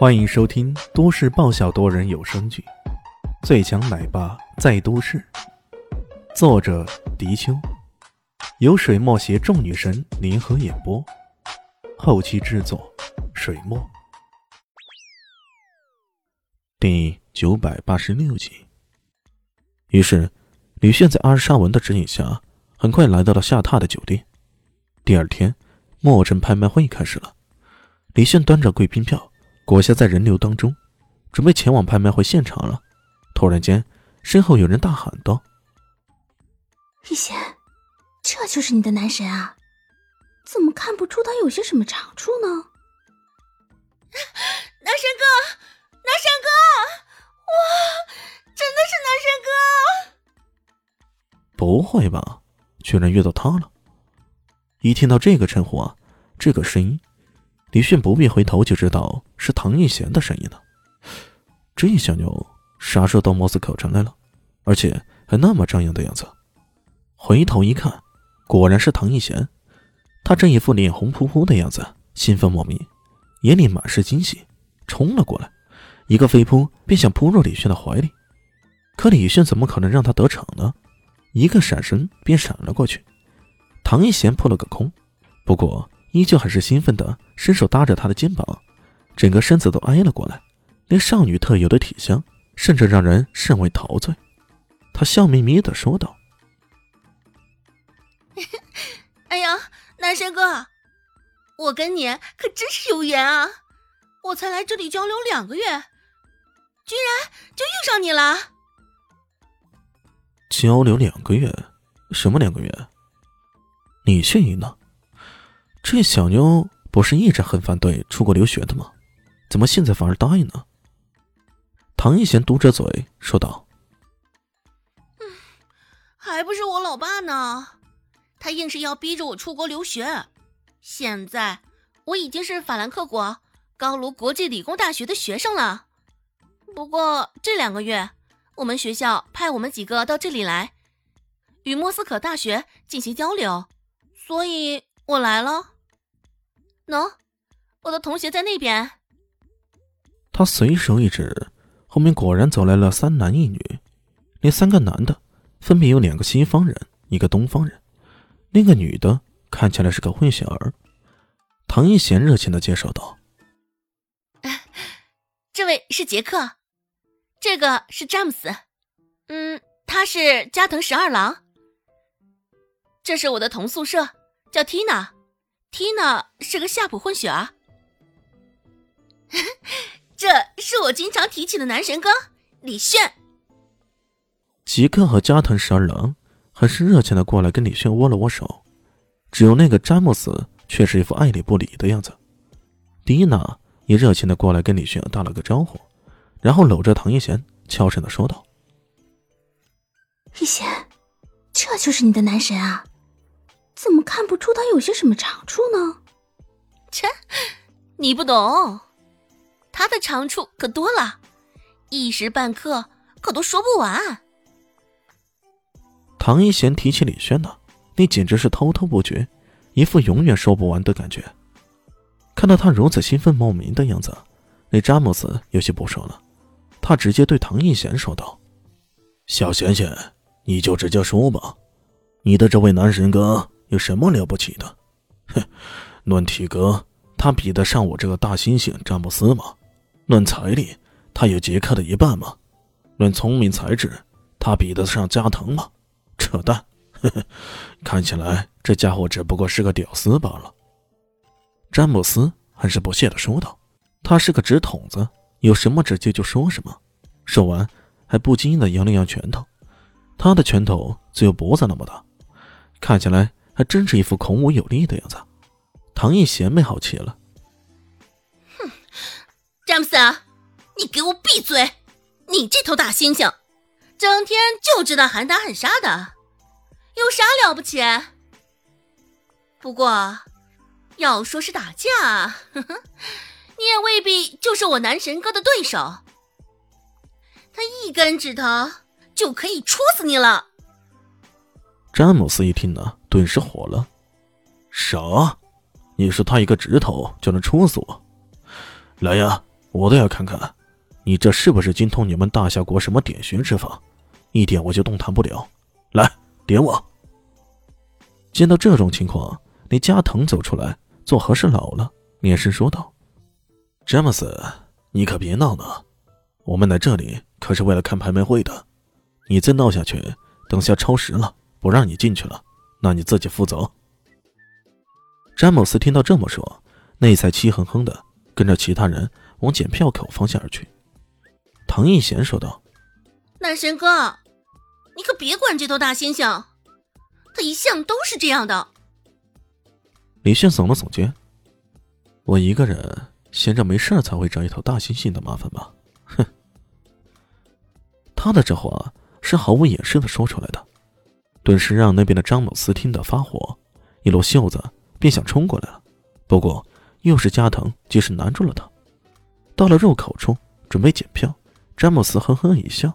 欢迎收听都市爆笑多人有声剧《最强奶爸在都市》，作者：迪秋，由水墨携众女神联合演播，后期制作：水墨。第九百八十六集。于是，李炫在阿尔沙文的指引下，很快来到了下榻的酒店。第二天，墨镇拍卖会开始了。李炫端着贵宾票，裹挟在人流当中，准备前往拍卖会现场了。突然间，身后有人大喊道：“一贤，这就是你的男神啊？怎么看不出他有些什么长处呢？”男神哥，男神哥，哇，真的是男神哥！不会吧，居然遇到他了！一听到这个称呼啊，这个声音。李迅不必回头就知道是唐艺贤的声音了。这小妞啥时候到莫斯科城来了？而且还那么张扬的样子。回头一看，果然是唐艺贤。他这一副脸红扑扑的样子，兴奋莫名，眼里满是惊喜，冲了过来，一个飞扑便想扑入李迅的怀里。可李迅怎么可能让他得逞呢？一个闪身便闪了过去，唐艺贤扑了个空。不过。依旧很是兴奋的，伸手搭着他的肩膀，整个身子都挨了过来，连少女特有的体香，甚至让人甚为陶醉。他笑眯眯的说道：“哎呀，男神哥，我跟你可真是有缘啊！我才来这里交流两个月，居然就遇上你了。交流两个月？什么两个月？你炫赢了？”这小妞不是一直很反对出国留学的吗？怎么现在反而答应了？唐一贤嘟着嘴说道：“嗯，还不是我老爸呢，他硬是要逼着我出国留学。现在我已经是法兰克国高卢国际理工大学的学生了。不过这两个月，我们学校派我们几个到这里来，与莫斯科大学进行交流，所以。”我来了，喏，我的同学在那边。他随手一指，后面果然走来了三男一女。那三个男的分别有两个西方人，一个东方人，那个女的看起来是个混血儿。唐一贤热情的介绍道：“这位是杰克，这个是詹姆斯，嗯，他是加藤十二郎。这是我的同宿舍。”叫缇娜，缇娜是个夏普混血儿。这是我经常提起的男神哥李炫。吉克和加藤十二郎很是热情的过来跟李炫握了握手，只有那个詹姆斯却是一副爱理不理的样子。缇娜也热情的过来跟李炫打了个招呼，然后搂着唐一贤悄声的说道：“一贤，这就是你的男神啊。”怎么看不出他有些什么长处呢？切，你不懂，他的长处可多了，一时半刻可都说不完。唐一贤提起李轩呢，那简直是滔滔不绝，一副永远说不完的感觉。看到他如此兴奋莫名的样子，那詹姆斯有些不爽了，他直接对唐一贤说道：“小贤贤，你就直接说吧，你的这位男神哥。”有什么了不起的？哼，论体格，他比得上我这个大猩猩詹姆斯吗？论财力，他有杰克的一半吗？论聪明才智，他比得上加藤吗？扯淡！呵呵，看起来这家伙只不过是个屌丝罢了。詹姆斯很是不屑的说道：“他是个直筒子，有什么直接就说什么。”说完，还不经意的扬了扬拳头，他的拳头只有脖子那么大，看起来。还真是一副孔武有力的样子，唐艺贤没好气了。哼，詹姆斯，你给我闭嘴！你这头大猩猩，整天就知道喊打喊杀的，有啥了不起？不过，要说是打架，呵呵，你也未必就是我男神哥的对手。他一根指头就可以戳死你了。詹姆斯一听呢，顿时火了：“啥？你说他一个指头就能戳死我？来呀，我倒要看看，你这是不是精通你们大夏国什么点穴之法？一点我就动弹不了。来，点我。见到这种情况，那加藤走出来做和事佬了，连声说道：“詹姆斯，你可别闹了，我们来这里可是为了看拍卖会的。你再闹下去，等下超时了，不让你进去了，那你自己负责。”詹姆斯听到这么说，那才气哼哼的，跟着其他人往检票口方向而去。唐艺贤说道：“男神哥，你可别管这头大猩猩。”他一向都是这样的。李炫耸了耸肩：“我一个人闲着没事才会找一头大猩猩的麻烦吧？”哼，他的这话是毫无掩饰的说出来的，顿时让那边的张某斯听得发火，一撸袖子便想冲过来了。不过又是加藤及时拦住了他。到了入口处，准备检票，詹姆斯哼哼一笑：“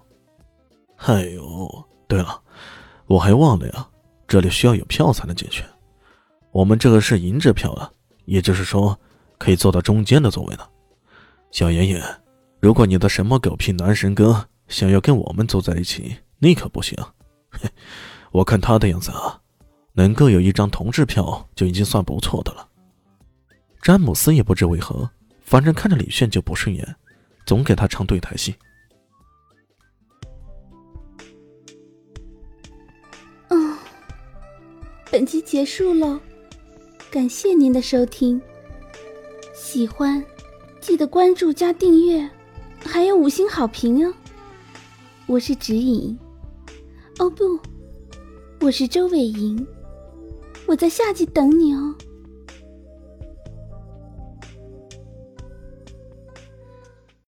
哎呦，对了，我还忘了呀。”这里需要有票才能进去，我们这个是银质票啊，也就是说可以坐到中间的座位呢。小爷爷，如果你的什么狗屁男神哥想要跟我们坐在一起，那可不行。我看他的样子啊，能够有一张同志票就已经算不错的了。詹姆斯也不知为何，反正看着李炫就不顺眼，总给他唱对台戏。本集结束喽，感谢您的收听。喜欢记得关注加订阅，还有五星好评哦。我是指引，哦不，我是周伟莹，我在夏季等你哦。